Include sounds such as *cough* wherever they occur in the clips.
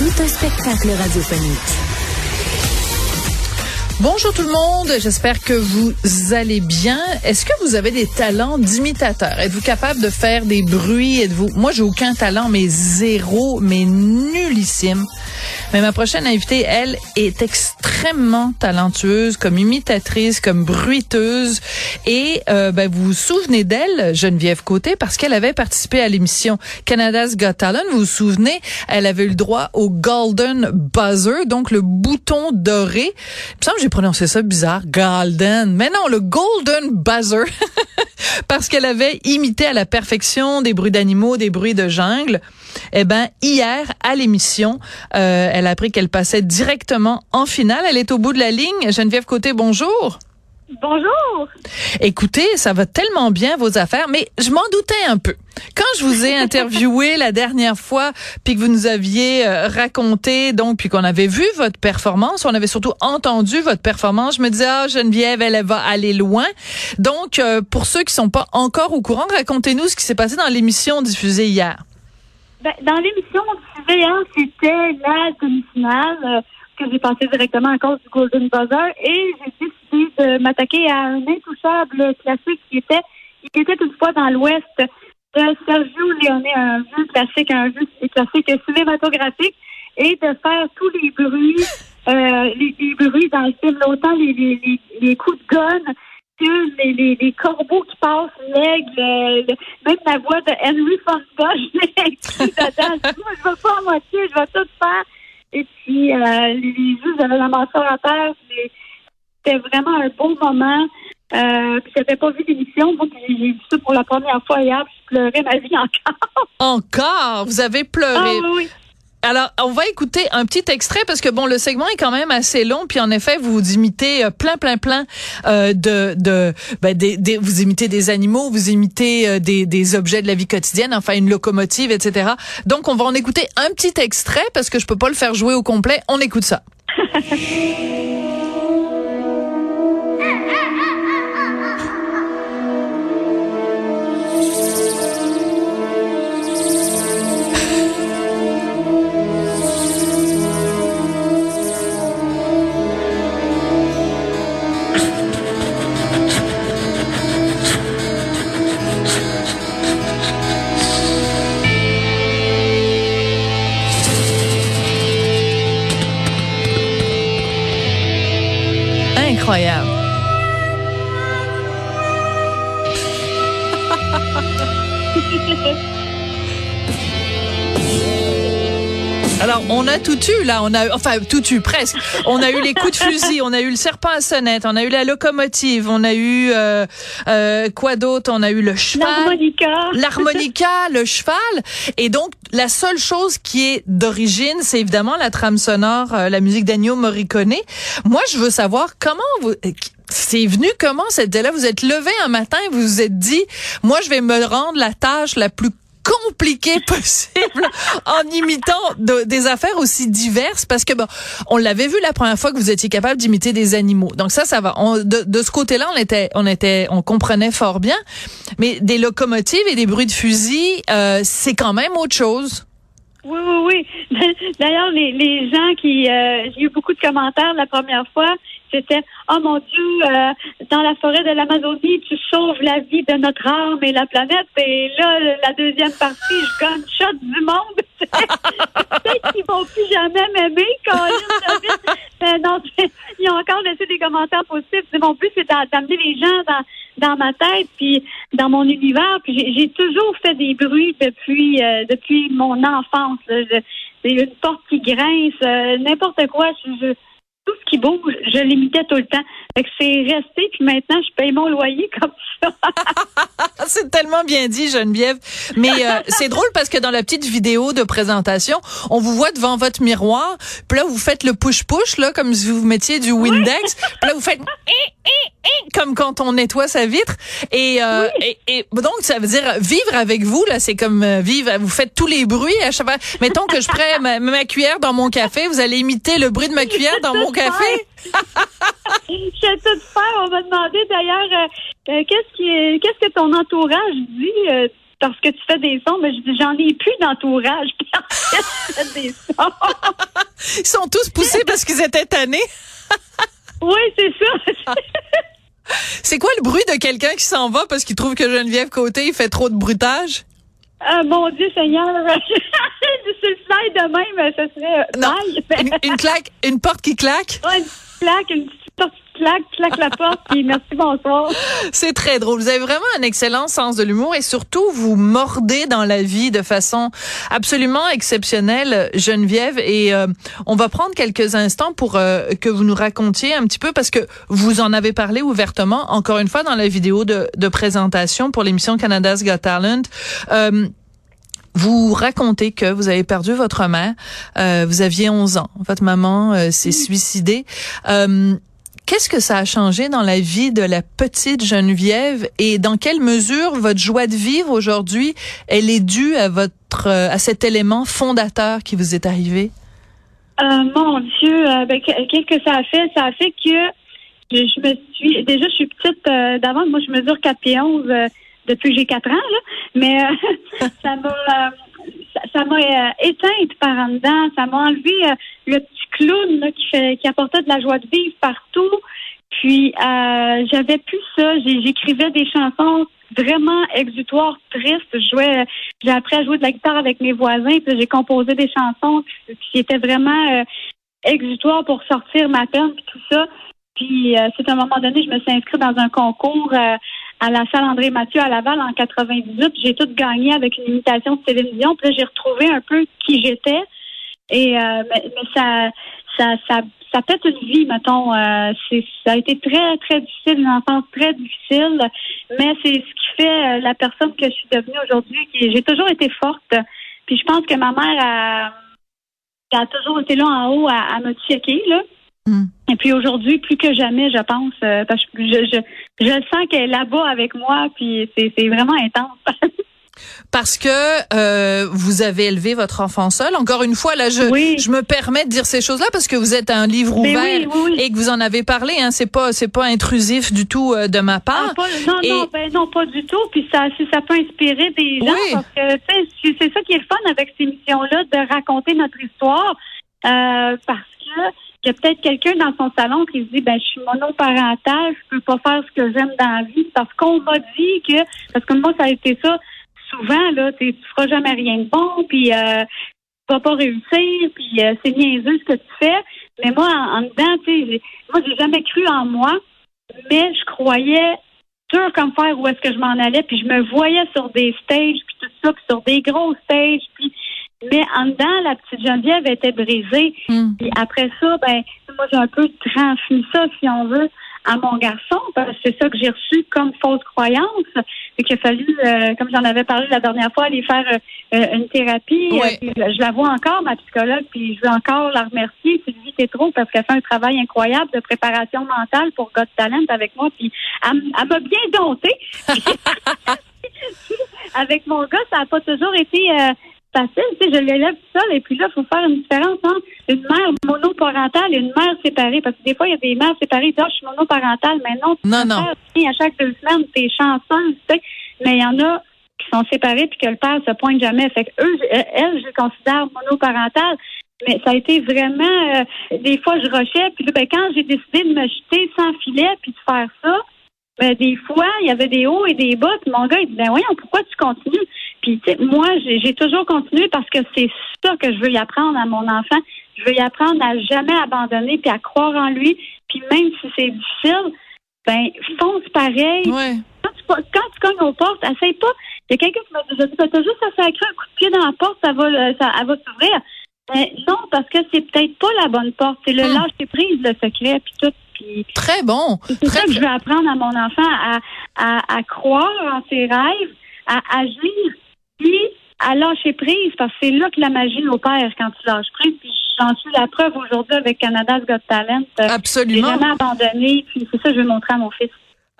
Tout un spectacle radiophonique. Bonjour tout le monde, j'espère que vous allez bien. Est-ce que vous avez des talents d'imitateur? Êtes-vous capable de faire des bruits? Êtes-vous Moi, j'ai aucun talent, mais zéro, mais nullissime. Mais ma prochaine invitée, elle, est extrêmement talentueuse comme imitatrice, comme bruiteuse. Et euh, ben, vous vous souvenez d'elle, Geneviève Côté, parce qu'elle avait participé à l'émission Canada's Got Talent. Vous vous souvenez, elle avait eu le droit au Golden Buzzer, donc le bouton doré. Il me semble que j'ai prononcé ça bizarre, Golden. Mais non, le Golden Buzzer. *laughs* parce qu'elle avait imité à la perfection des bruits d'animaux, des bruits de jungle. Eh ben hier à l'émission, euh, elle a appris qu'elle passait directement en finale. Elle est au bout de la ligne. Geneviève Côté, bonjour. Bonjour. Écoutez, ça va tellement bien vos affaires, mais je m'en doutais un peu. Quand je vous ai *laughs* interviewé la dernière fois, puis que vous nous aviez euh, raconté, donc, puis qu'on avait vu votre performance, on avait surtout entendu votre performance, je me disais, ah, Geneviève, elle, va aller loin. Donc, euh, pour ceux qui sont pas encore au courant, racontez-nous ce qui s'est passé dans l'émission diffusée hier. Ben, dans l'émission diffusée hier, c'était la demi-finale euh, que j'ai passée directement à cause du Golden Buzzer et j'ai décidé de m'attaquer à un intouchable classique qui était, qui était toutefois dans l'Ouest de Sergio Leone, un jeu classique, un jeu classique cinématographique, et de faire tous les bruits, euh, les, bruits dans le film, autant les, les, les, coups de gun les, les, les corbeaux qui passent, l'aigle, même la voix de Henry Fonda, *laughs* je l'ai dedans. Moi, je vais pas à moitié, je vais tout faire. Et puis, euh, les jeux, j'avais la mâchoire à terre. C'était vraiment un beau moment. Euh, puis j'avais pas vu l'émission, donc j'ai vu ça pour la première fois hier, puis je pleurais ma vie encore. Encore? Vous avez pleuré? Ah oui. Alors, on va écouter un petit extrait parce que bon, le segment est quand même assez long, puis en effet, vous imitez euh, plein, plein, plein euh, de, de, ben, des, des, vous imitez des animaux, vous imitez euh, des, des objets de la vie quotidienne, enfin une locomotive, etc. Donc, on va en écouter un petit extrait parce que je peux pas le faire jouer au complet. On écoute ça. *laughs* Incroyable. *laughs* Alors, on a tout eu, là. On a, enfin, tout eu, presque. On a eu les coups de fusil, on a eu le serpent à sonnette, on a eu la locomotive, on a eu, euh, euh, quoi d'autre? On a eu le cheval. L'harmonica. L'harmonica, le cheval. Et donc, la seule chose qui est d'origine, c'est évidemment la trame sonore, euh, la musique d'Agneau Morricone. Moi, je veux savoir comment vous, c'est venu comment cette idée-là? Vous êtes levé un matin et vous vous êtes dit, moi, je vais me rendre la tâche la plus compliqué *laughs* possible en imitant de- des affaires aussi diverses parce que bon, on l'avait vu la première fois que vous étiez capable d'imiter des animaux. Donc ça, ça va. De, de ce côté-là, on était, on était, on comprenait fort bien. Mais des locomotives et des bruits de fusil, euh, c'est quand même autre chose. Oui, oui, oui. *laughs* D'ailleurs, les, les gens qui... euh, j'ai eu beaucoup de commentaires la première fois. C'était « Oh mon Dieu, euh, dans la forêt de l'Amazonie, tu sauves la vie de notre âme et la planète. » Et là, la deuxième partie, je gunshot du monde. *laughs* Peut-être qu'ils vont plus jamais m'aimer, David. Mais non, ils ont encore laissé des commentaires positifs. Mon but, c'est d'a- d'amener les gens dans dans ma tête puis dans mon univers puis j'ai- toujours fait des bruits depuis euh, depuis mon enfance c'est une porte qui grince euh, n'importe quoi je, je tout ce qui bouge, je l'imitais tout le temps. Fait que c'est resté, puis maintenant, je paye mon loyer *laughs* comme ça. *laughs* c'est tellement bien dit, Geneviève. Mais euh, *laughs* c'est drôle parce que dans la petite vidéo de présentation, on vous voit devant votre miroir, puis là, vous faites le push-push, là, comme si vous mettiez du Windex. Puis là, vous faites comme quand on nettoie sa vitre. Et, euh, et, et, donc, ça veut dire vivre avec vous, là, c'est comme euh, vivre, vous faites tous les bruits à chaque fois. Mettons que je prends ma, ma, cuillère dans mon café, vous allez imiter le bruit de ma cuillère dans mon café? je sais tout faire. On m'a demandé d'ailleurs, euh, euh, qu'est-ce qui qu'est-ce que ton entourage dit euh, parce que tu fais des sons, mais je dis j'en ai plus d'entourage. *laughs* des sons. Ils sont tous poussés parce qu'ils étaient tannés. Oui, c'est ça. *laughs* C'est quoi le bruit de quelqu'un qui s'en va parce qu'il trouve que Geneviève Côté il fait trop de bruitage? Ah, mon Dieu Seigneur, *laughs* c'est le slide de même, ce serait non, une, une, claque, une porte qui claque? Ouais, une claque, une petite claque, claque la porte, puis merci, bonsoir. C'est très drôle. Vous avez vraiment un excellent sens de l'humour et surtout vous mordez dans la vie de façon absolument exceptionnelle, Geneviève. Et euh, on va prendre quelques instants pour euh, que vous nous racontiez un petit peu parce que vous en avez parlé ouvertement, encore une fois dans la vidéo de, de présentation pour l'émission Canada's Got Talent. Euh, vous racontez que vous avez perdu votre mère, euh, vous aviez 11 ans, votre maman euh, s'est suicidée. Euh, Qu'est-ce que ça a changé dans la vie de la petite Geneviève et dans quelle mesure votre joie de vivre aujourd'hui, elle est due à votre à cet élément fondateur qui vous est arrivé? Euh, mon Dieu, ben, qu'est-ce que ça a fait? Ça a fait que je, me suis déjà je suis petite d'avant, moi je mesure 4 pieds 11 depuis que j'ai quatre ans, là. mais euh, *laughs* ça m'a ça m'a euh, éteinte par en dedans, ça m'a enlevé euh, le petit clown qui fait qui apportait de la joie de vivre partout. Puis j'avais plus ça, j'écrivais des chansons vraiment exutoires, tristes. Je jouais, j'ai appris à jouer de la guitare avec mes voisins, puis j'ai composé des chansons qui étaient vraiment exutoires pour sortir ma peine, puis tout ça. Puis c'est à un moment donné, je me suis inscrite dans un concours à la salle André Mathieu à Laval en 98. J'ai tout gagné avec une imitation de télévision. Puis là, j'ai retrouvé un peu qui j'étais. Et euh, mais, ça, ça, ça, ça pète une vie, mettons. Euh, c'est, ça a été très, très difficile, une enfance très difficile. Mais c'est ce qui fait euh, la personne que je suis devenue aujourd'hui. J'ai toujours été forte. Puis je pense que ma mère a, a toujours été là en haut à, à me checker, là. Hmm. Et puis aujourd'hui, plus que jamais, je pense, euh, parce que je, je, je sens qu'elle est là-bas avec moi, puis c'est vraiment intense. *laughs* parce que euh, vous avez élevé votre enfant seul. Encore une fois, là, je, je me permets de dire ces choses-là parce que vous êtes un livre ouvert et que vous en avez parlé. Hein, c'est pas, c'est pas intrusif du tout euh, de ma ah, part. non, non, ben non, pas du tout. Puis ça, ça peut inspirer des gens parce que c'est ça qui est le fun avec ces émissions-là, de raconter notre histoire, euh, parce que il y a peut-être quelqu'un dans son salon qui se dit ben je suis monoparental, je peux pas faire ce que j'aime dans la vie parce qu'on m'a dit que parce que moi ça a été ça souvent là, tu feras jamais rien de bon puis euh, tu vas pas réussir puis euh, c'est niaiseux ce que tu fais. Mais moi en, dedans, tu sais, moi j'ai jamais cru en moi, mais je croyais dur comme faire où est-ce que je m'en allais puis je me voyais sur des stages puis tout ça puis sur des gros stages puis mais en dedans, la petite Geneviève était brisée. Hmm. Puis après ça, ben, moi, j'ai un peu transmis ça, si on veut, à mon garçon, parce que c'est ça que j'ai reçu comme fausse croyance. Et qu'il a fallu, euh, comme j'en avais parlé la dernière fois, aller faire euh, une thérapie. Euh, je la vois encore, ma psychologue, puis je veux encore la remercier, Sylvie trop parce qu'elle fait un travail incroyable de préparation mentale pour God Talent avec moi. Puis elle, m'a bien domptée. *laughs* avec mon gars, ça n'a pas toujours été facile. Tu sais, je l'élève seul et puis là, il faut faire une différence entre une mère monoparentale et une mère séparée. Parce que des fois, il y a des mères séparées qui disent, ah, je suis monoparentale, mais non, tu non, non. à chaque deux semaines, t'es chanceuse, tu sais. Mais il y en a qui sont séparés puis que le père se pointe jamais. Fait que eux, elle, je les considère monoparentale. Mais ça a été vraiment euh, des fois je rushais, puis là, ben, quand j'ai décidé de me jeter sans filet puis de faire ça, ben, des fois, il y avait des hauts et des bas, puis mon gars, il dit Ben voyons, pourquoi tu continues? Puis moi, j'ai toujours continué parce que c'est ça que je veux y apprendre à mon enfant. Je veux y apprendre à jamais abandonner puis à croire en lui. Puis même si c'est difficile, ben fonce pareil. Quand, tu, quand tu cognes aux portes, essaye pas. Il y a quelqu'un qui m'a dit, je dis, t'as juste à sacrer un coup de pied dans la porte, ça va, ça, elle va s'ouvrir. Ben, non, parce que c'est peut-être pas la bonne porte. C'est le Hmm. lâcher prise, le secret, puis tout. Puis Très bon. c'est ça que je veux apprendre à mon enfant à, à, à croire en ses rêves, à agir, puis à lâcher prise, parce que c'est là que la magie opère quand tu lâches prise. Puis j'en suis la preuve aujourd'hui avec Canada's Got Talent. Euh, J'ai absolument. jamais abandonné, puis c'est ça que je veux montrer à mon fils.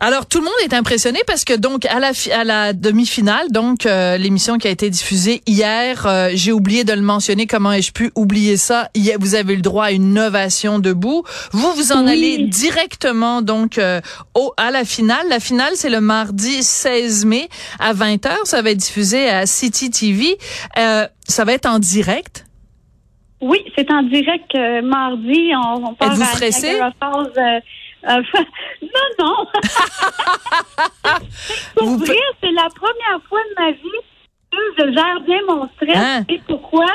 Alors tout le monde est impressionné parce que donc à la à la demi-finale, donc euh, l'émission qui a été diffusée hier, euh, j'ai oublié de le mentionner. Comment ai-je pu oublier ça? Hier, Vous avez eu le droit à une ovation debout. Vous vous en Oui. allez directement donc euh, au à la finale. La finale c'est le mardi 16 mai à 20h. Ça va être diffusé à City TV. Euh, ça va être en direct? Oui, c'est en direct euh, mardi. On, on part Êtes-vous stressé? Euh, non, non. *laughs* Pour Vous vrai, c'est la première fois de ma vie que je gère bien mon stress. Hein? Et pourquoi?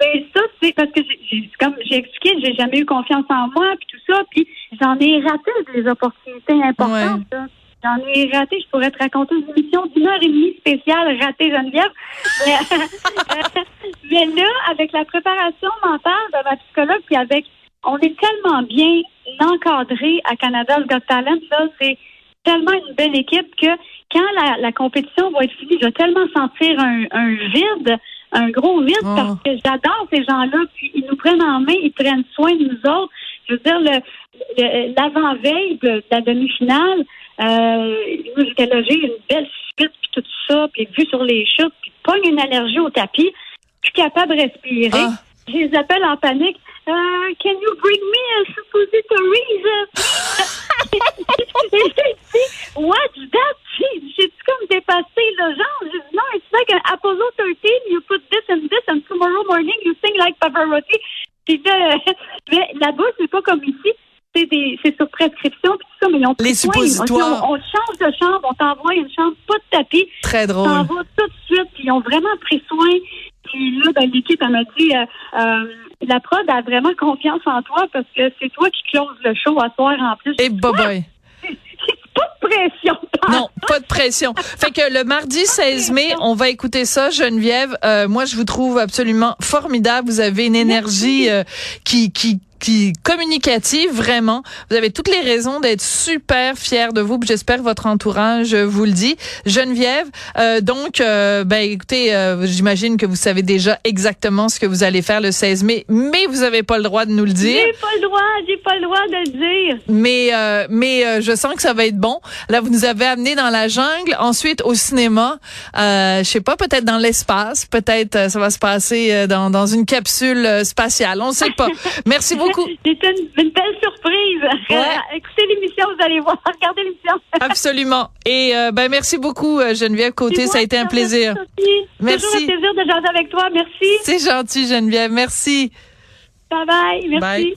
Ben ça, c'est parce que j'ai- comme j'ai expliqué, j'ai jamais eu confiance en moi, puis tout ça, puis j'en ai raté des opportunités importantes. là. J'en ai raté, je pourrais te raconter une émission d'une heure et demie spéciale ratée Geneviève. Mais, *laughs* mais là, avec la préparation mentale de ma psychologue, puis avec on est tellement bien encadré à Canada's Got Talent, là, c'est tellement une belle équipe que quand la, la compétition va être finie, je vais tellement sentir un, un vide, un gros vide, Oh. parce que j'adore ces gens-là, puis ils nous prennent en main, ils prennent soin de nous autres. Je veux dire, le, le- l'avant-veille de, de la demi-finale, euh, moi, j'étais logée, une belle suite, puis tout ça, puis vue sur les chutes, puis pogne une allergie au tapis, plus capable de respirer. Ah. Je les appelle en panique. Euh, can you bring me a suppositories? *laughs* Et j'ai dit, what's that? J'ai comme dépassé le genre? J'ai dit, non, it's like an Apollo 13. You put this and this and tomorrow morning you sing like Pavarotti. Puis là, *laughs* mais là-bas, c'est pas comme ici. C'est des, c'est sur prescription puis tout ça, mais ils ont Les suppositoires. On, on change de chambre, on t'envoie une chambre, pas de tapis. Très T'en drôle. vas tout de suite, puis ils ont vraiment pris soin. Puis là, ben, l'équipe, elle m'a dit, euh, euh, la prod a vraiment confiance en toi parce que c'est toi qui close le show à soir en plus. Et boboy. Pas de pression. Non, pas de pression. Fait que le mardi 16 mai, on va écouter ça, Geneviève. Euh, moi, je vous trouve absolument formidable. Vous avez une énergie euh, qui qui qui communicative vraiment. Vous avez toutes les raisons d'être super fier de vous. J'espère que votre entourage vous le dit. Geneviève, euh, donc, euh, ben écoutez, euh, j'imagine que vous savez déjà exactement ce que vous allez faire le 16 mai, mais vous avez pas le droit de nous le dire. J'ai pas le droit, j'ai pas le droit de le dire. Mais euh, mais euh, je sens que ça va être bon. Là, vous nous avez amené dans la jungle, ensuite au cinéma. Euh, je sais pas, peut-être dans l'espace, peut-être ça va se passer dans dans une capsule spatiale. On sait pas. *laughs* Merci beaucoup. C'était une, une belle surprise. Ouais. *laughs* Écoutez l'émission, vous allez voir. Regardez l'émission. *laughs* Absolument. Et euh, ben merci beaucoup euh, Geneviève Côté, C'est ça a été un plaisir. Sophie. Merci. Toujours un plaisir de jaser avec toi. Merci. C'est gentil Geneviève, merci. Bye bye. Merci. Bye.